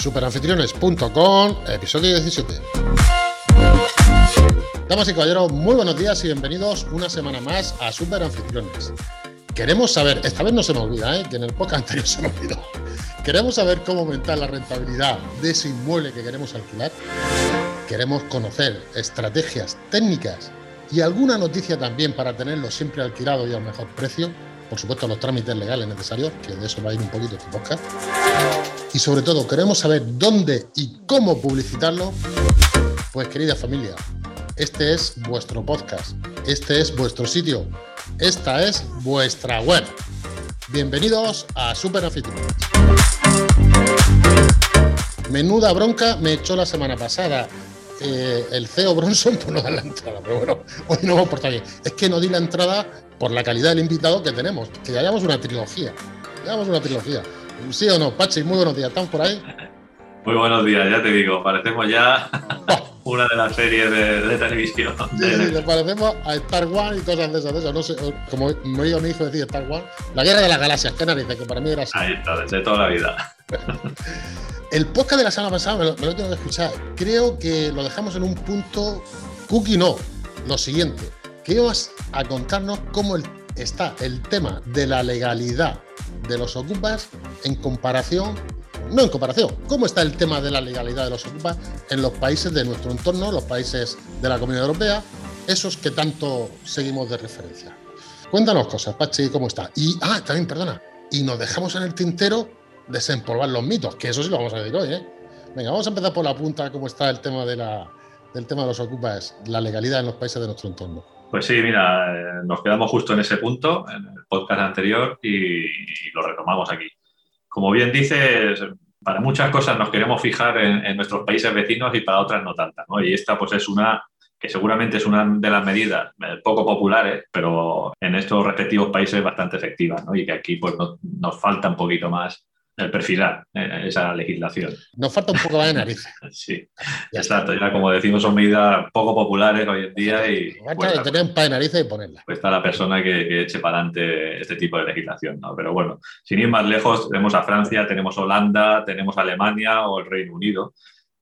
Superanfitriones.com, episodio 17. Damas y caballeros, muy buenos días y bienvenidos una semana más a Superanfitriones. Queremos saber, esta vez no se me olvida, ¿eh? que en el podcast anterior se me olvidó. Queremos saber cómo aumentar la rentabilidad de ese inmueble que queremos alquilar. Queremos conocer estrategias técnicas y alguna noticia también para tenerlo siempre alquilado y al mejor precio. Por supuesto, los trámites legales necesarios, que de eso va a ir un poquito este podcast. Y sobre todo, queremos saber dónde y cómo publicitarlo. Pues querida familia, este es vuestro podcast, este es vuestro sitio, esta es vuestra web. Bienvenidos a Super Anfitriones. Menuda bronca me echó la semana pasada eh, el CEO Bronson por no dar la entrada. Pero bueno, hoy no hemos portado bien. Es que no di la entrada por la calidad del invitado que tenemos, que ya llevamos una trilogía. Llevamos una trilogía. ¿Sí o no? Pachi, muy buenos días. ¿Estamos por ahí? Muy buenos días, ya te digo, parecemos ya una de las series de, televisión. Sí, sí, le parecemos a Star Wars y cosas de esas, de esas. No sé, como me oído mi hijo decir Star Wars, la guerra de las galaxias, qué narices, que para mí era así. Ahí está, desde toda la vida. El podcast de la semana pasada me lo, me lo tengo que escuchar. Creo que lo dejamos en un punto cookie no. Lo siguiente, que ibas a contarnos cómo el, está el tema de la legalidad de los ocupas en comparación, no en comparación, cómo está el tema de la legalidad de los ocupas en los países de nuestro entorno, los países de la Comunidad Europea, esos que tanto seguimos de referencia. Cuéntanos cosas, Pachi, cómo está. Y, ah, también, perdona, y nos dejamos en el tintero desempolvar los mitos, que eso sí lo vamos a decir hoy, ¿eh? Venga, vamos a empezar por la punta, cómo está el tema de la, del tema de los ocupas, la legalidad en los países de nuestro entorno. Pues sí, mira, eh, nos quedamos justo en ese punto, en el podcast anterior, y, y lo retomamos aquí. Como bien dices, para muchas cosas nos queremos fijar en, en, nuestros países vecinos y para otras no tantas, ¿no? Y esta pues es una que seguramente es una de las medidas eh, poco populares, pero en estos respectivos países bastante efectivas, ¿no? Y que aquí pues no, nos falta un poquito más el perfilar eh, esa legislación. Nos falta un poco de nariz. sí, ya exacto. Ya como decimos, son medidas poco populares hoy en día y... Bueno, tener un par de narices y ponerla. Pues está la persona que, que, eche para adelante este tipo de legislación, ¿no? Pero bueno, sin ir más lejos, tenemos a Francia, tenemos Holanda, tenemos Alemania o el Reino Unido,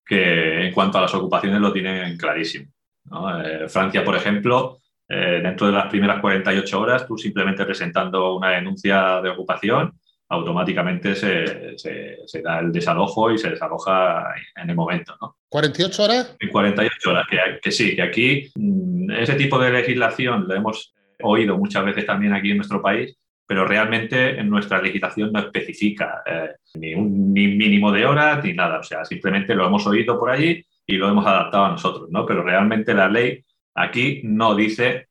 que en cuanto a las ocupaciones lo tienen clarísimo. ¿no? Eh, Francia, por ejemplo, eh, dentro de las primeras 48 horas, tú simplemente presentando una denuncia de ocupación, automáticamente se, se, se, da el desalojo y se desaloja en el momento. ¿no? ¿48 horas? En 48 horas, que, que sí, que aquí mmm, ese tipo de legislación lo hemos oído muchas veces también aquí en nuestro país, pero realmente en nuestra legislación no especifica eh, ni un ni mínimo de horas ni nada, o sea, simplemente lo hemos oído por allí y lo hemos adaptado a nosotros, ¿no? Pero realmente la ley aquí no dice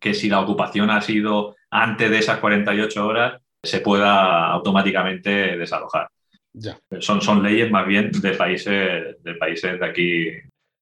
que si la ocupación ha sido antes de esas 48 horas, se pueda automáticamente desalojar. Ya. Son, son leyes más bien de países, de países de aquí,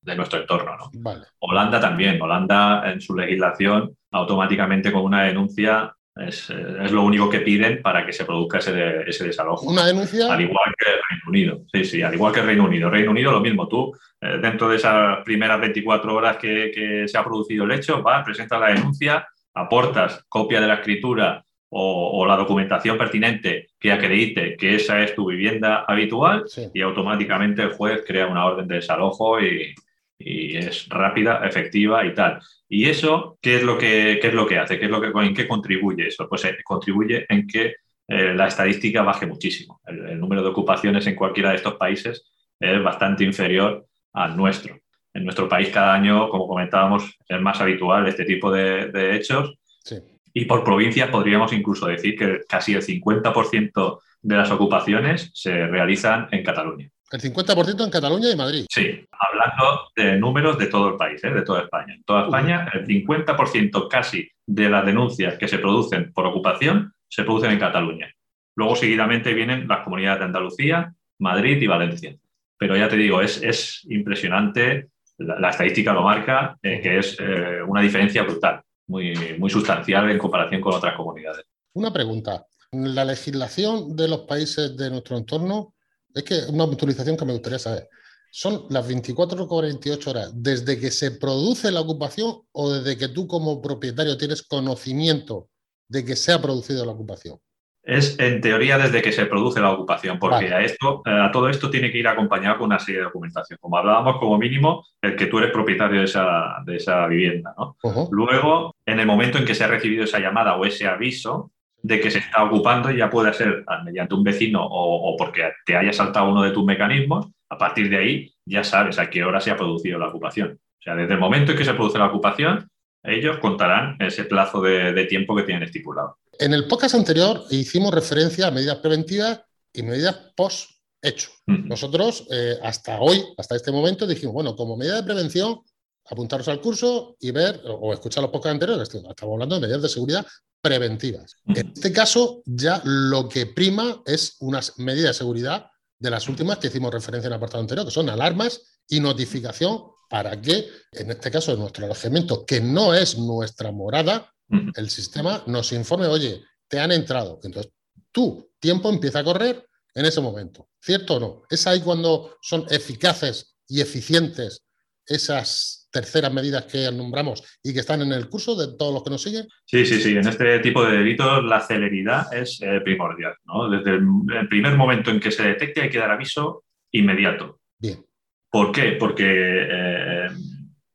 de nuestro entorno. ¿no? Vale. Holanda también. Holanda en su legislación automáticamente con una denuncia es, es, lo único que piden para que se produzca ese, ese desalojo. ¿Una denuncia? Al igual que el Reino Unido. Sí, sí, al igual que Reino Unido. Reino Unido lo mismo. Tú, eh, dentro de esas primeras 24 horas que, que se ha producido el hecho, vas, presentas la denuncia, aportas copia de la escritura o, o, la documentación pertinente que acredite que esa es tu vivienda habitual Sí. y automáticamente el juez crea una orden de desalojo y, y, es rápida, efectiva y tal. ¿Y eso qué es lo que, qué es lo que hace? ¿Qué es lo que, ¿En qué contribuye eso? Pues eh, contribuye en que eh, la estadística baje muchísimo. El, el número de ocupaciones en cualquiera de estos países es bastante inferior al nuestro. En nuestro país cada año, como comentábamos, es más habitual este tipo de, de hechos. Sí. Y por provincias podríamos incluso decir que casi el 50% de las ocupaciones se realizan en Cataluña. El 50% en Cataluña y Madrid. Sí, hablando de números de todo el país, ¿eh? de toda España. En toda España, el 50% casi de las denuncias que se producen por ocupación se producen en Cataluña. Luego, seguidamente, vienen las comunidades de Andalucía, Madrid y Valencia. Pero ya te digo, es, es impresionante, la, la, estadística lo marca, eh, que es eh, una diferencia brutal muy, muy sustancial en comparación con otras comunidades. Una pregunta. La legislación de los países de nuestro entorno, es que una puntualización que me gustaría saber. ¿Son las 24 o 48 horas desde que se produce la ocupación o desde que tú como propietario tienes conocimiento de que se ha producido la ocupación? Es en teoría desde que se produce la ocupación, porque a, esto, a todo esto tiene que ir acompañado con una serie de documentación. Como hablábamos, como mínimo, el que tú eres propietario de esa, de esa vivienda. ¿no? Luego, en el momento en que se ha recibido esa llamada o ese aviso de que se está ocupando, ya puede ser mediante un vecino o, o porque te haya saltado uno de tus mecanismos, a partir de ahí ya sabes a qué hora se ha producido la ocupación. O sea, desde el momento en que se produce la ocupación, ellos contarán ese plazo de, tiempo que tienen estipulado. En el podcast anterior hicimos referencia a medidas preventivas y medidas post hecho. Nosotros eh, hasta hoy, hasta este momento, dijimos, bueno, como medida de prevención, apuntaros al curso y ver o escuchar los podcasts anteriores, estamos hablando de medidas de seguridad preventivas. En este caso, ya lo que prima es unas medidas de seguridad de las últimas que hicimos referencia en el apartado anterior, que son alarmas y notificación para que, en este caso, de nuestro alojamiento, que no es nuestra morada, el sistema nos informe, oye, te han entrado. Entonces, tu tiempo empieza a correr en ese momento. ¿Cierto o no? Es ahí cuando son eficaces y eficientes esas terceras medidas que nombramos y que están en el curso de todos los que nos siguen? Sí, sí, sí. En este tipo de delitos la celeridad es eh, primordial. Desde el, primer momento en que se detecte hay que dar aviso inmediato. Bien. ¿Por qué? Porque eh,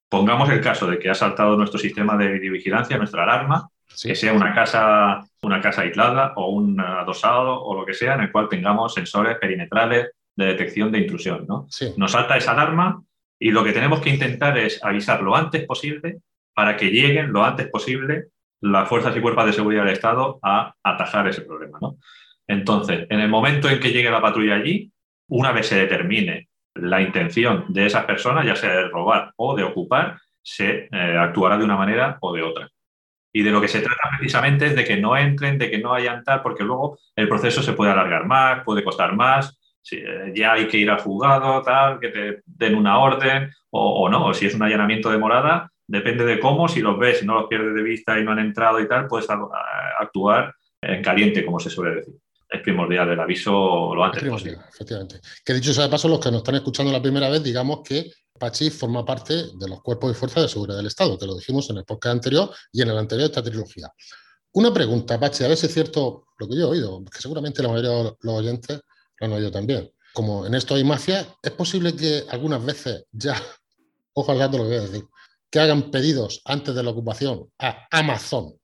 pongamos el caso de que ha saltado nuestro sistema de videovigilancia, nuestra alarma, que sea una casa, una casa aislada o un adosado o lo que sea, en el cual tengamos sensores perimetrales de detección de intrusión. ¿no? Nos salta esa alarma y lo que tenemos que intentar es avisar lo antes posible para que lleguen lo antes posible las fuerzas y cuerpos de seguridad del Estado a atajar ese problema. ¿no? Entonces, en el momento en que llegue la patrulla allí, una vez se determine la intención de esas personas, ya sea de robar o de ocupar, se eh, actuará de una manera o de otra. Y de lo que se trata precisamente es de que no entren, de que no hayan tal, porque luego el proceso se puede alargar más, puede costar más, eh, ya hay que ir al juzgado, tal, que te den una orden o, no, o si es un allanamiento de morada, depende de cómo, si los ves, y no los pierdes de vista y no han entrado y tal, puedes actuar en caliente, como se suele decir es primordial el aviso lo antes posible. Efectivamente. Que dicho sea de paso, los que nos están escuchando la primera vez, digamos que Pachi forma parte de los cuerpos y fuerzas de seguridad del Estado, que lo dijimos en el podcast anterior y en el anterior de esta trilogía. Una pregunta, Pachi, a ver si es cierto lo que yo he oído, que seguramente la mayoría de los oyentes lo han oído también. Como en esto hay mafia, ¿es posible que algunas veces ya, ojo al gato lo que voy a decir, que hagan pedidos antes de la ocupación a Amazon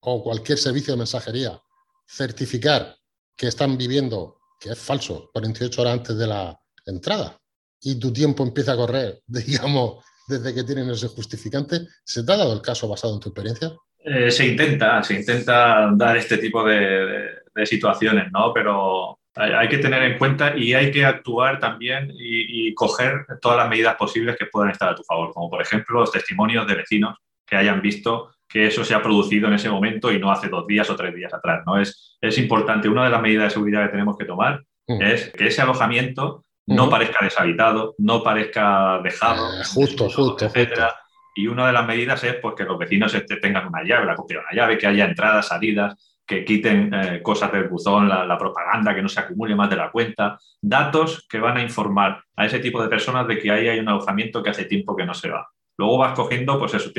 o cualquier servicio de mensajería, certificar que están viviendo, que es falso, 48 horas antes de la entrada, y tu tiempo empieza a correr, digamos, desde que tienen ese justificante, ¿se te ha dado el caso basado en tu experiencia? Eh, se intenta, se intenta dar este tipo de, situaciones, ¿no? Pero hay, que tener en cuenta y hay que actuar también y, y, coger todas las medidas posibles que puedan estar a tu favor, como por ejemplo los testimonios de vecinos que hayan visto que eso se ha producido en ese momento y no hace dos días o tres días atrás. ¿no? Es, es importante, una de las medidas de seguridad que tenemos que tomar mm. es que ese alojamiento no mm. parezca deshabitado, no parezca dejado, eh, justo, justo, etcétera. Y una de las medidas es pues, que los vecinos este, tengan una llave, la copia de una llave, que haya entradas, salidas, que quiten eh, cosas del buzón, la, la, propaganda, que no se acumule más de la cuenta, datos que van a informar a ese tipo de personas de que ahí hay un alojamiento que hace tiempo que no se va. Luego vas cogiendo, pues eso,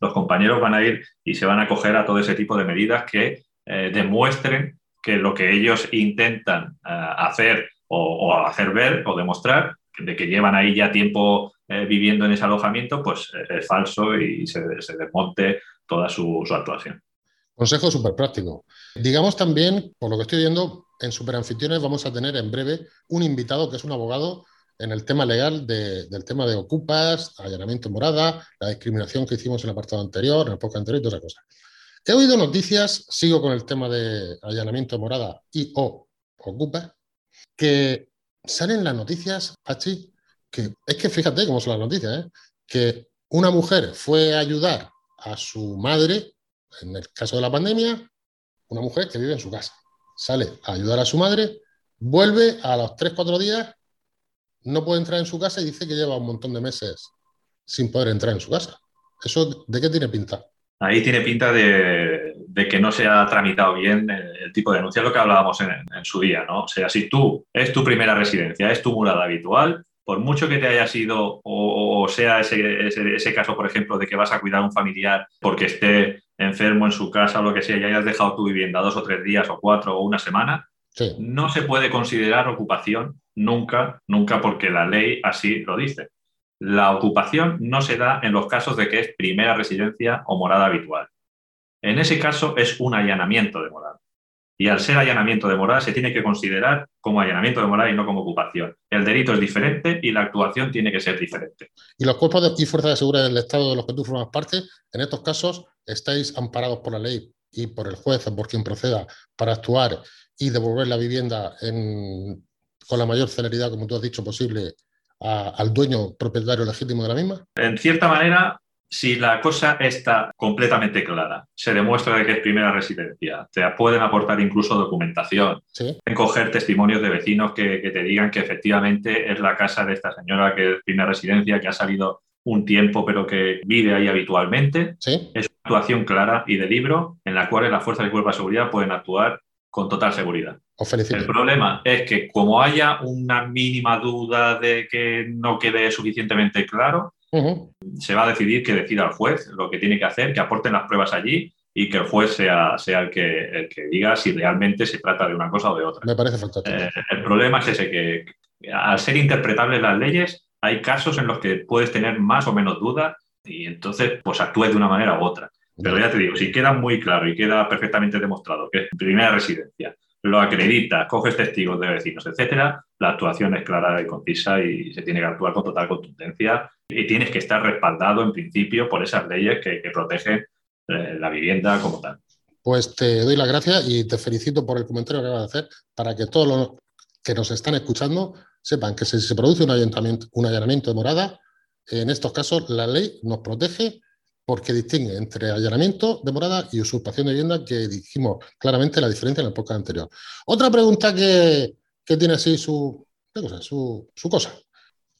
los compañeros van a ir y se van a coger a todo ese tipo de medidas que eh, demuestren que lo que ellos intentan eh, hacer o, hacer ver o demostrar, de que llevan ahí ya tiempo eh, viviendo en ese alojamiento, pues es falso y se, desmonte toda su, su actuación. Consejo súper práctico. Digamos también, por lo que estoy viendo, en Superanfitriones vamos a tener en breve un invitado que es un abogado en el tema legal del tema de ocupas, allanamiento morada, la discriminación que hicimos en el apartado anterior, en el podcast anterior y todas esas cosas. He oído noticias, sigo con el tema de allanamiento morada y o ocupa, que salen las noticias, Pachi, que es que fíjate cómo son las noticias, ¿eh? que una mujer fue a ayudar a su madre, en el caso de la pandemia, una mujer que vive en su casa, sale a ayudar a su madre, vuelve a los 3-4 días no puede entrar en su casa y dice que lleva un montón de meses sin poder entrar en su casa. ¿Eso de qué tiene pinta? Ahí tiene pinta de, que no se ha tramitado bien el, tipo de denuncia, lo que hablábamos en, su día, ¿no? O sea, si tú es tu primera residencia, es tu morada habitual, por mucho que te haya sido, o, sea ese, ese, caso, por ejemplo, de que vas a cuidar a un familiar porque esté enfermo en su casa o lo que sea y hayas dejado tu vivienda dos o tres días o cuatro o una semana, no se puede considerar ocupación nunca, nunca porque la ley así lo dice. La ocupación no se da en los casos de que es primera residencia o morada habitual. En ese caso es un allanamiento de morada. Y al ser allanamiento de morada se tiene que considerar como allanamiento de morada y no como ocupación. El delito es diferente y la actuación tiene que ser diferente. Y los cuerpos y fuerzas de seguridad del Estado de los que tú formas parte, en estos casos, estáis amparados por la ley y por el juez o por quien proceda para actuar y devolver la vivienda con la mayor celeridad, como tú has dicho, posible al dueño propietario legítimo de la misma? En cierta manera, si la cosa está completamente clara, se demuestra que es primera residencia, te pueden aportar incluso documentación, ¿Sí? coger testimonios de vecinos que, te digan que efectivamente es la casa de esta señora que es primera residencia, que ha salido un tiempo pero que vive ahí habitualmente. ¿Sí? Es una actuación clara y de libro en la cual las fuerzas de cuerpo de seguridad pueden actuar con total seguridad. El problema es que como haya una mínima duda de que no quede suficientemente claro, se va a decidir que decida el juez lo que tiene que hacer, que aporten las pruebas allí y que el juez sea, sea el, que, que diga si realmente se trata de una cosa o de otra. Me parece fantástico. Eh, el problema es ese, que al ser interpretables las leyes, hay casos en los que puedes tener más o menos dudas y entonces pues actúes de una manera u otra. Pero ya te digo, si queda muy claro y queda perfectamente demostrado que es primera residencia, lo acredita, coges testigos de vecinos, etcétera, la actuación es clara y concisa y se tiene que actuar con total contundencia y tienes que estar respaldado en principio por esas leyes que, protegen eh, la vivienda como tal. Pues te doy las gracias y te felicito por el comentario que acabas de hacer para que todos los que nos están escuchando sepan que si se produce un allanamiento de morada, en estos casos la ley nos protege porque distingue entre allanamiento de morada y usurpación de vivienda, que dijimos claramente la diferencia en la época anterior. Otra pregunta que, tiene así su, cosa, su, cosa.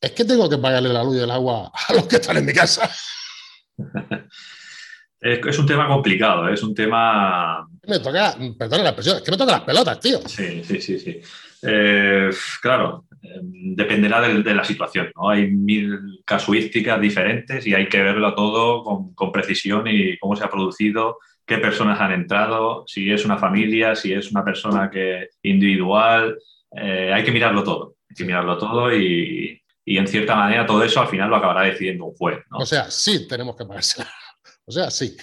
¿Es que tengo que pagarle la luz y el agua a los que están en mi casa? Es un tema complicado, es un tema. Me toca, perdona la expresión, es que me toca las pelotas, tío. Sí, sí, sí, sí. Eh, claro, dependerá de, la situación. ¿no? Hay mil casuísticas diferentes y hay que verlo todo con, precisión y cómo se ha producido, qué personas han entrado, si es una familia, si es una persona que individual. Eh, hay que mirarlo todo. Hay que mirarlo todo y, en cierta manera todo eso al final lo acabará decidiendo un juez. O sea, sí tenemos que pagársela. O sea, sí.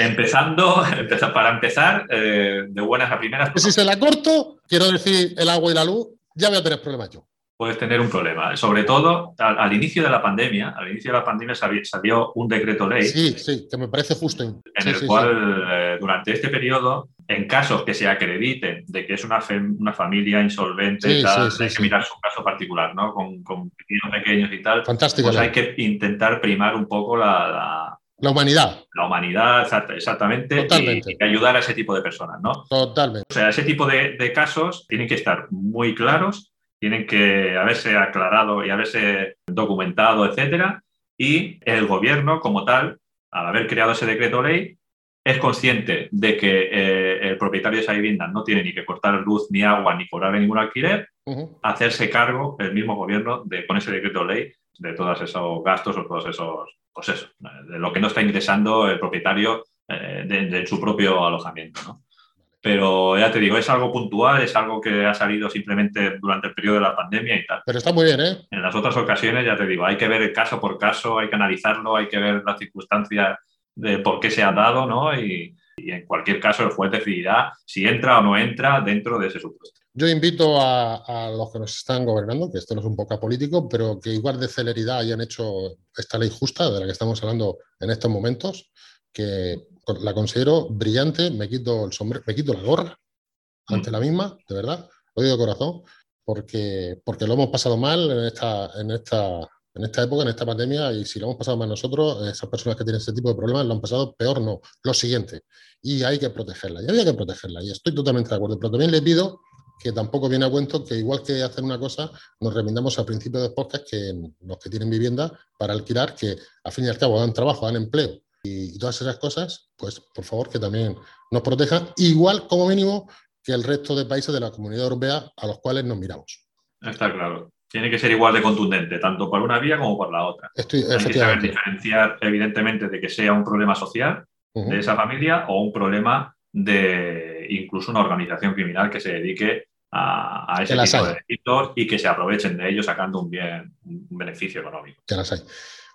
Empezando, para empezar, eh, de buenas a primeras. si se la corto, quiero decir el agua y la luz, ya voy a tener problemas yo puedes tener un problema. Sobre todo al, inicio de la pandemia, al inicio de la pandemia salió, un decreto ley. Sí, sí, que me parece justo. En el cual, eh, durante este periodo, en casos que se acrediten de que es una, una familia insolvente, hay que mirar su caso particular, ¿no? Con, con pequeños y tal. Fantástico. Pues hay que intentar primar un poco la, la humanidad. La humanidad, exactamente. Totalmente. Y, ayudar a ese tipo de personas, ¿no? Totalmente. O sea, ese tipo de, de, casos tienen que estar muy claros tienen que haberse aclarado y haberse documentado, etcétera, y el gobierno como tal, al haber creado ese decreto ley, es consciente de que eh, el propietario de esa vivienda no tiene ni que cortar luz ni agua ni cobrarle ningún alquiler, hacerse cargo el mismo gobierno de con ese decreto ley de todos esos gastos o todos esos, pues eso, de lo que no está ingresando el propietario eh, de, su propio alojamiento. ¿no? Pero ya te digo, es algo puntual, es algo que ha salido simplemente durante el periodo de la pandemia y tal. Pero está muy bien, ¿eh? En las otras ocasiones, ya te digo, hay que ver el caso por caso, hay que analizarlo, hay que ver las circunstancias de por qué se ha dado, ¿no? Y, en cualquier caso el juez decidirá si entra o no entra dentro de ese supuesto. Yo invito a, a, los que nos están gobernando, que esto no es un poco político, pero que igual de celeridad hayan hecho esta ley justa de la que estamos hablando en estos momentos, que la considero brillante, me quito el sombrero, me quito la gorra ante mm. la misma, de verdad, lo digo de corazón, porque, porque lo hemos pasado mal en esta, en, esta, en esta época, en esta pandemia, y si lo hemos pasado mal nosotros, esas personas que tienen ese tipo de problemas lo han pasado peor, no. Lo siguiente, y hay que protegerla, y había que protegerla, y estoy totalmente de acuerdo, pero también le pido que tampoco viene a cuento que igual que hacer una cosa, nos remindamos al principio del podcast que los que tienen vivienda para alquilar, que al fin y al cabo dan trabajo, dan empleo, y, todas esas cosas, pues por favor que también nos protejan, igual como mínimo que el resto de países de la Comunidad Europea a los cuales nos miramos. Está claro. Tiene que ser igual de contundente, tanto por una vía como por la otra. Estoy, Hay que saber diferenciar, evidentemente, de que sea un problema social de esa familia o un problema de incluso una organización criminal que se dedique a, ese tipo de delitos y que se aprovechen de ellos sacando un, bien, un beneficio económico. Que las hay.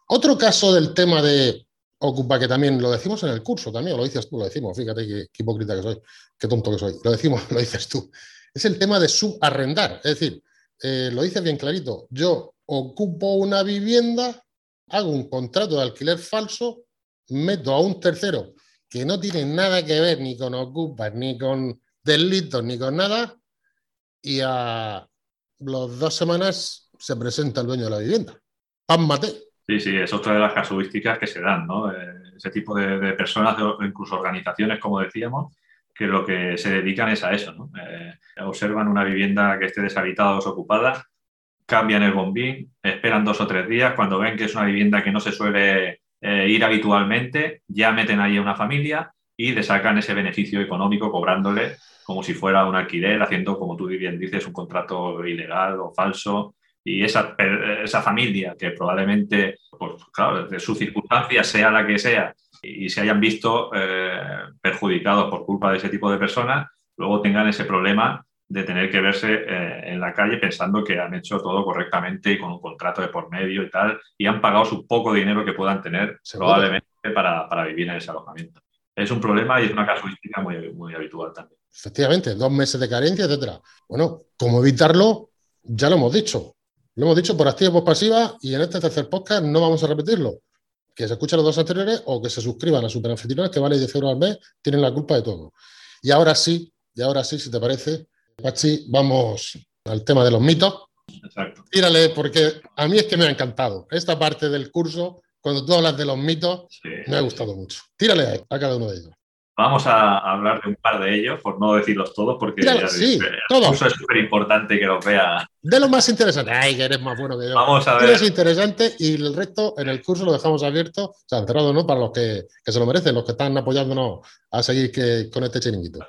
Otro caso del tema de Ocupa, que también lo decimos en el curso, también lo dices tú, lo decimos, fíjate qué, hipócrita que soy, qué tonto que soy, lo decimos, lo dices tú. Es el tema de subarrendar, es decir, eh, lo dices bien clarito, yo ocupo una vivienda, hago un contrato de alquiler falso, meto a un tercero que no tiene nada que ver ni con ocupas, ni con delitos, ni con nada, y a las dos semanas se presenta el dueño de la vivienda. Mate. Sí, sí, es otra de las casuísticas que se dan, ¿no? Eh, ese tipo de, personas, incluso organizaciones, como decíamos, que lo que se dedican es a eso, ¿no? Eh, observan una vivienda que esté deshabitada o desocupada, cambian el bombín, esperan dos o tres días, cuando ven que es una vivienda que no se suele eh, ir habitualmente, ya meten ahí a una familia y le sacan ese beneficio económico cobrándole como si fuera un alquiler, haciendo, como tú bien dices, un contrato ilegal o falso y esa, esa familia que probablemente, pues claro, de su circunstancia, sea la que sea, y se hayan visto eh, perjudicados por culpa de ese tipo de personas, luego tengan ese problema de tener que verse eh, en la calle pensando que han hecho todo correctamente y con un contrato de por medio y tal, y han pagado su poco dinero que puedan tener probablemente para, para, vivir en ese alojamiento. Es un problema y es una casuística muy, muy habitual también. Efectivamente, dos meses de carencia, etcétera. Bueno, ¿cómo evitarlo? Ya lo hemos dicho. Lo hemos dicho por activa y por pasiva y en este tercer podcast no vamos a repetirlo. Que se escuchen los dos anteriores o que se suscriban a Superanfitriones que vale 10 euros al mes, tienen la culpa de todo. Y ahora sí, y ahora sí, si te parece, Pachi, vamos al tema de los mitos. Exacto. Tírale, porque a mí es que me ha encantado. Esta parte del curso, cuando tú hablas de los mitos, me ha gustado mucho. Tírale a cada uno de ellos. Vamos a hablar de un par de ellos, por no decirlos todos, porque sí, es súper importante que los vea. De los más interesantes. Ay, que eres más bueno que yo. Vamos a ver. Eres interesante y el resto en el curso lo dejamos abierto, o sea, cerrado, ¿no? Para los que, se lo merecen, los que están apoyándonos a seguir que, con este chiringuito.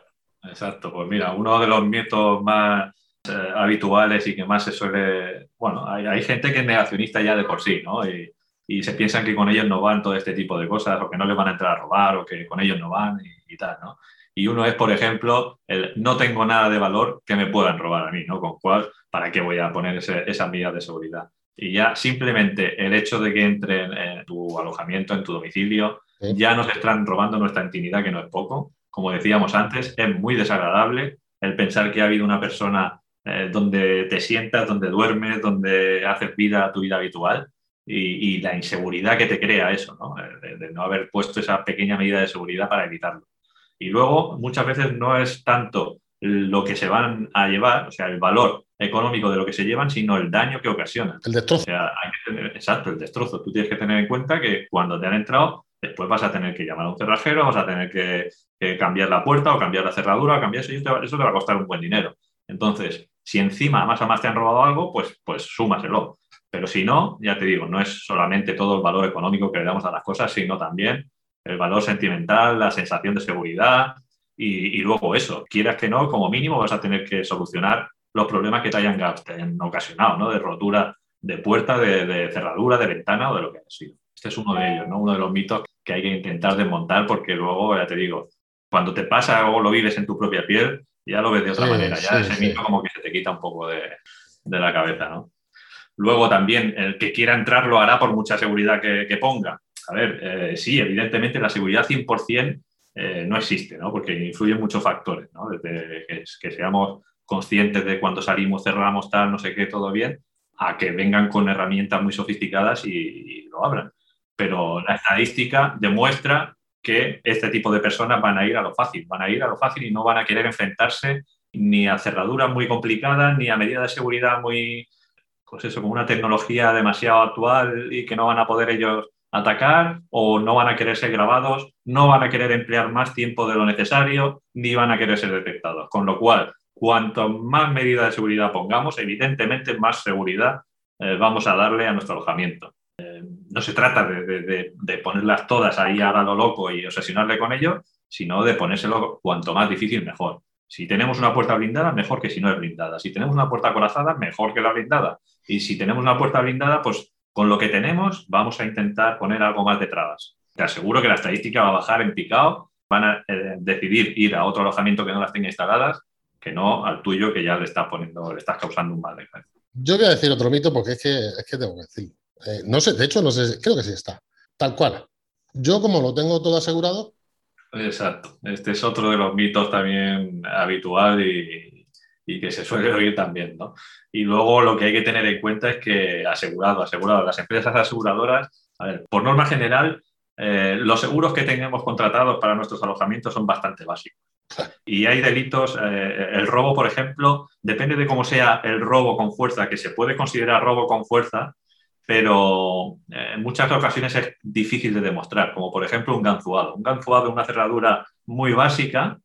Exacto, pues mira, uno de los mitos más eh, habituales y que más se suele. Bueno, hay, hay, gente que es negacionista ya de por sí, ¿no? Y, y se piensan que con ellos no van todo este tipo de cosas, o que no les van a entrar a robar, o que con ellos no van y, tal, ¿no? Y uno es, por ejemplo, el no tengo nada de valor que me puedan robar a mí, ¿no? Con cuál, ¿para qué voy a poner ese, esa medida de seguridad? Y ya simplemente el hecho de que entren en tu alojamiento, en tu domicilio, ya nos están robando nuestra intimidad, que no es poco. Como decíamos antes, es muy desagradable el pensar que ha habido una persona eh, donde te sientas, donde duermes, donde haces vida, tu vida habitual, y, la inseguridad que te crea eso, ¿no? De, no haber puesto esa pequeña medida de seguridad para evitarlo. Y luego, muchas veces no es tanto lo que se van a llevar, o sea, el valor económico de lo que se llevan, sino el daño que ocasionan. El destrozo. exacto, el destrozo. Tú tienes que tener en cuenta que cuando te han entrado, después vas a tener que llamar a un cerrajero, vas a tener que, cambiar la puerta o cambiar la cerradura o cambiar eso, y eso te va a costar un buen dinero. Entonces, si encima más o más te han robado algo, pues, pues súmaselo. Pero si no, ya te digo, no es solamente todo el valor económico que le damos a las cosas, sino también el valor sentimental, la sensación de seguridad y, luego eso, quieras que no, como mínimo vas a tener que solucionar los problemas que te hayan, ocasionado, ¿no? De rotura de puerta, de, cerradura, de ventana o de lo que haya sido. Este es uno de ellos, ¿no? Uno de los mitos que hay que intentar desmontar porque luego, ya te digo, cuando te pasa o lo vives en tu propia piel, ya lo ves de otra manera, ya ese mito como que se te quita un poco de, de la cabeza, ¿no? Luego también el que quiera entrar lo hará por mucha seguridad que, ponga. A ver, eh, sí, evidentemente la seguridad 100% eh, no existe, ¿no? porque influyen muchos factores, ¿no? desde que, seamos conscientes de cuando salimos, cerramos, tal, no sé qué, todo bien, a que vengan con herramientas muy sofisticadas y, lo abran. Pero la estadística demuestra que este tipo de personas van a ir a lo fácil, van a ir a lo fácil y no van a querer enfrentarse ni a cerraduras muy complicadas, ni a medidas de seguridad muy, pues eso, como una tecnología demasiado actual y que no van a poder ellos atacar o no van a querer ser grabados, no van a querer emplear más tiempo de lo necesario, ni van a querer ser detectados. Con lo cual, cuanto más medidas de seguridad pongamos, evidentemente más seguridad eh, vamos a darle a nuestro alojamiento. Eh, no se trata de, de, ponerlas todas ahí a lo loco y obsesionarle con ello, sino de ponérselo cuanto más difícil mejor. Si tenemos una puerta blindada, mejor que si no es blindada. Si tenemos una puerta corazada, mejor que la blindada. Y si tenemos una puerta blindada, pues con lo que tenemos vamos a intentar poner algo más de trabas. Te aseguro que la estadística va a bajar en picado, van a eh, decidir ir a otro alojamiento que no las tenga instaladas, que no al tuyo que ya le estás poniendo, le estás causando un mal de Yo voy a decir otro mito porque es que, es que tengo que decir. Eh, no sé, de hecho, no sé, creo que sí está. Tal cual. Yo, como lo tengo todo asegurado. Exacto. Este es otro de los mitos también habitual y, que se suele oír también, ¿no? Y luego lo que hay que tener en cuenta es que asegurado, asegurado, las empresas aseguradoras, por norma general, eh, los seguros que tenemos contratados para nuestros alojamientos son bastante básicos. Y hay delitos, eh, el robo, por ejemplo, depende de cómo sea el robo con fuerza, que se puede considerar robo con fuerza, pero eh, en muchas ocasiones es difícil de demostrar, como por ejemplo un ganzuado. Un ganzuado, una cerradura muy básica,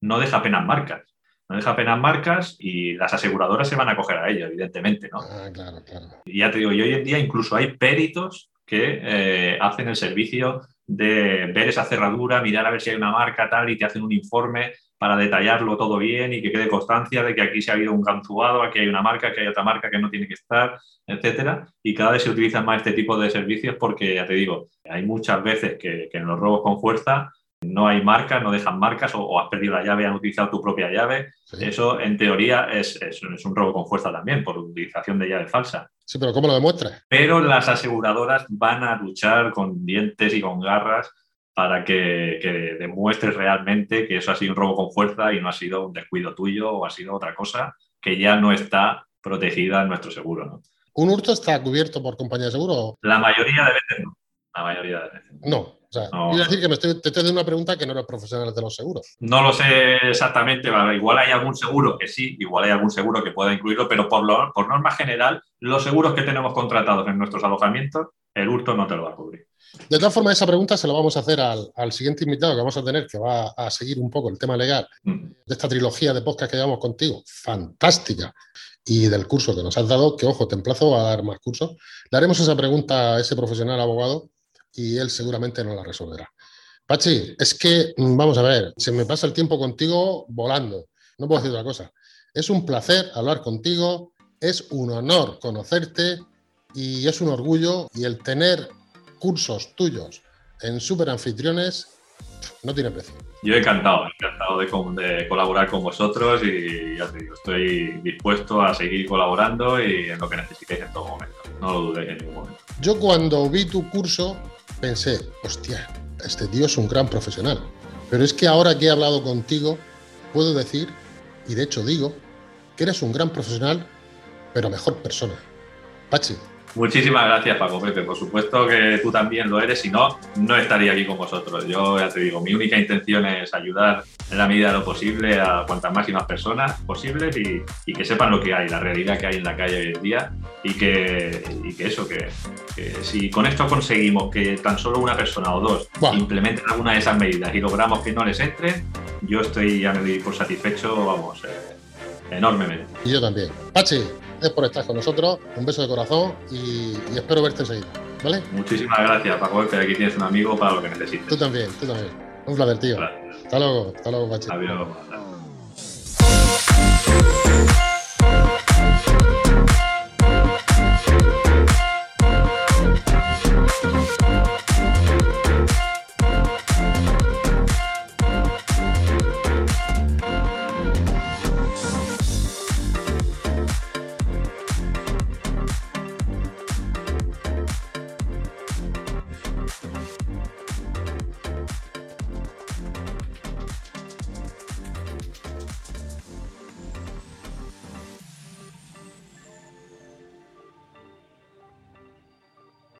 no deja apenas marcas. No deja apenas marcas y las aseguradoras se van a coger a ello, evidentemente. ¿no? Ah, claro, claro. Y ya te digo, y hoy en día incluso hay peritos que eh, hacen el servicio de ver esa cerradura, mirar a ver si hay una marca tal y te hacen un informe para detallarlo todo bien y que quede constancia de que aquí se ha habido un ganzubado, aquí hay una marca, que hay otra marca que no tiene que estar, etcétera. Y cada vez se utilizan más este tipo de servicios porque, ya te digo, hay muchas veces que, que en los robos con fuerza no hay marcas, no dejan marcas o, has perdido la llave, han utilizado tu propia llave. Eso, en teoría, es, es, un robo con fuerza también por utilización de llave falsa. Sí, pero ¿cómo lo demuestras? Pero las aseguradoras van a luchar con dientes y con garras para que, que, demuestres realmente que eso ha sido un robo con fuerza y no ha sido un descuido tuyo o ha sido otra cosa que ya no está protegida en nuestro seguro. ¿no? ¿Un hurto está cubierto por compañía de seguro? La mayoría de veces no. La mayoría de veces. No, o sea, no. decir que me estoy, te estoy haciendo una pregunta que no eres profesional de los seguros. No lo sé exactamente, igual hay algún seguro que sí, igual hay algún seguro que pueda incluirlo, pero por, lo, por norma general, los seguros que tenemos contratados en nuestros alojamientos, el hurto no te lo va a cubrir. De todas formas, esa pregunta se la vamos a hacer al, al, siguiente invitado que vamos a tener, que va a seguir un poco el tema legal mm. de esta trilogía de podcast que llevamos contigo, fantástica, y del curso que nos has dado, que ojo, te emplazo a dar más cursos. Le haremos esa pregunta a ese profesional abogado y él seguramente no la resolverá. Pachi, es que, mm, vamos a ver, se me pasa el tiempo contigo volando. No puedo decir otra cosa. Es un placer hablar contigo, es un honor conocerte y es un orgullo y el tener cursos tuyos en super anfitriones no tiene precio. Yo encantado, encantado de, de, colaborar con vosotros y ya te digo, estoy dispuesto a seguir colaborando y en lo que necesitéis en todo momento. No lo dudéis en ningún momento. Yo cuando vi tu curso pensé, hostia, este tío es un gran profesional. Pero es que ahora que he hablado contigo, puedo decir, y de hecho digo, que eres un gran profesional, pero mejor persona. Pachi, Muchísimas gracias, Paco Pepe. Por supuesto que tú también lo eres, si no, no estaría aquí con vosotros. Yo ya te digo, mi única intención es ayudar en la medida de lo posible a cuantas máximas personas posibles y, y que sepan lo que hay, la realidad que hay en la calle hoy en día y que, y que eso, que, que, si con esto conseguimos que tan solo una persona o dos wow. implementen alguna de esas medidas y logramos que no les entre, yo estoy ya me doy por satisfecho, vamos, eh, enormemente. Y yo también. Pachi, Gracias por estar con nosotros. Un beso de corazón y, y espero verte enseguida. ¿Vale? Muchísimas gracias, Paco, que aquí tienes un amigo para lo que necesites. Tú también, tú también. Un placer, tío. Gracias. Hasta luego, hasta luego, Pachi. Adiós.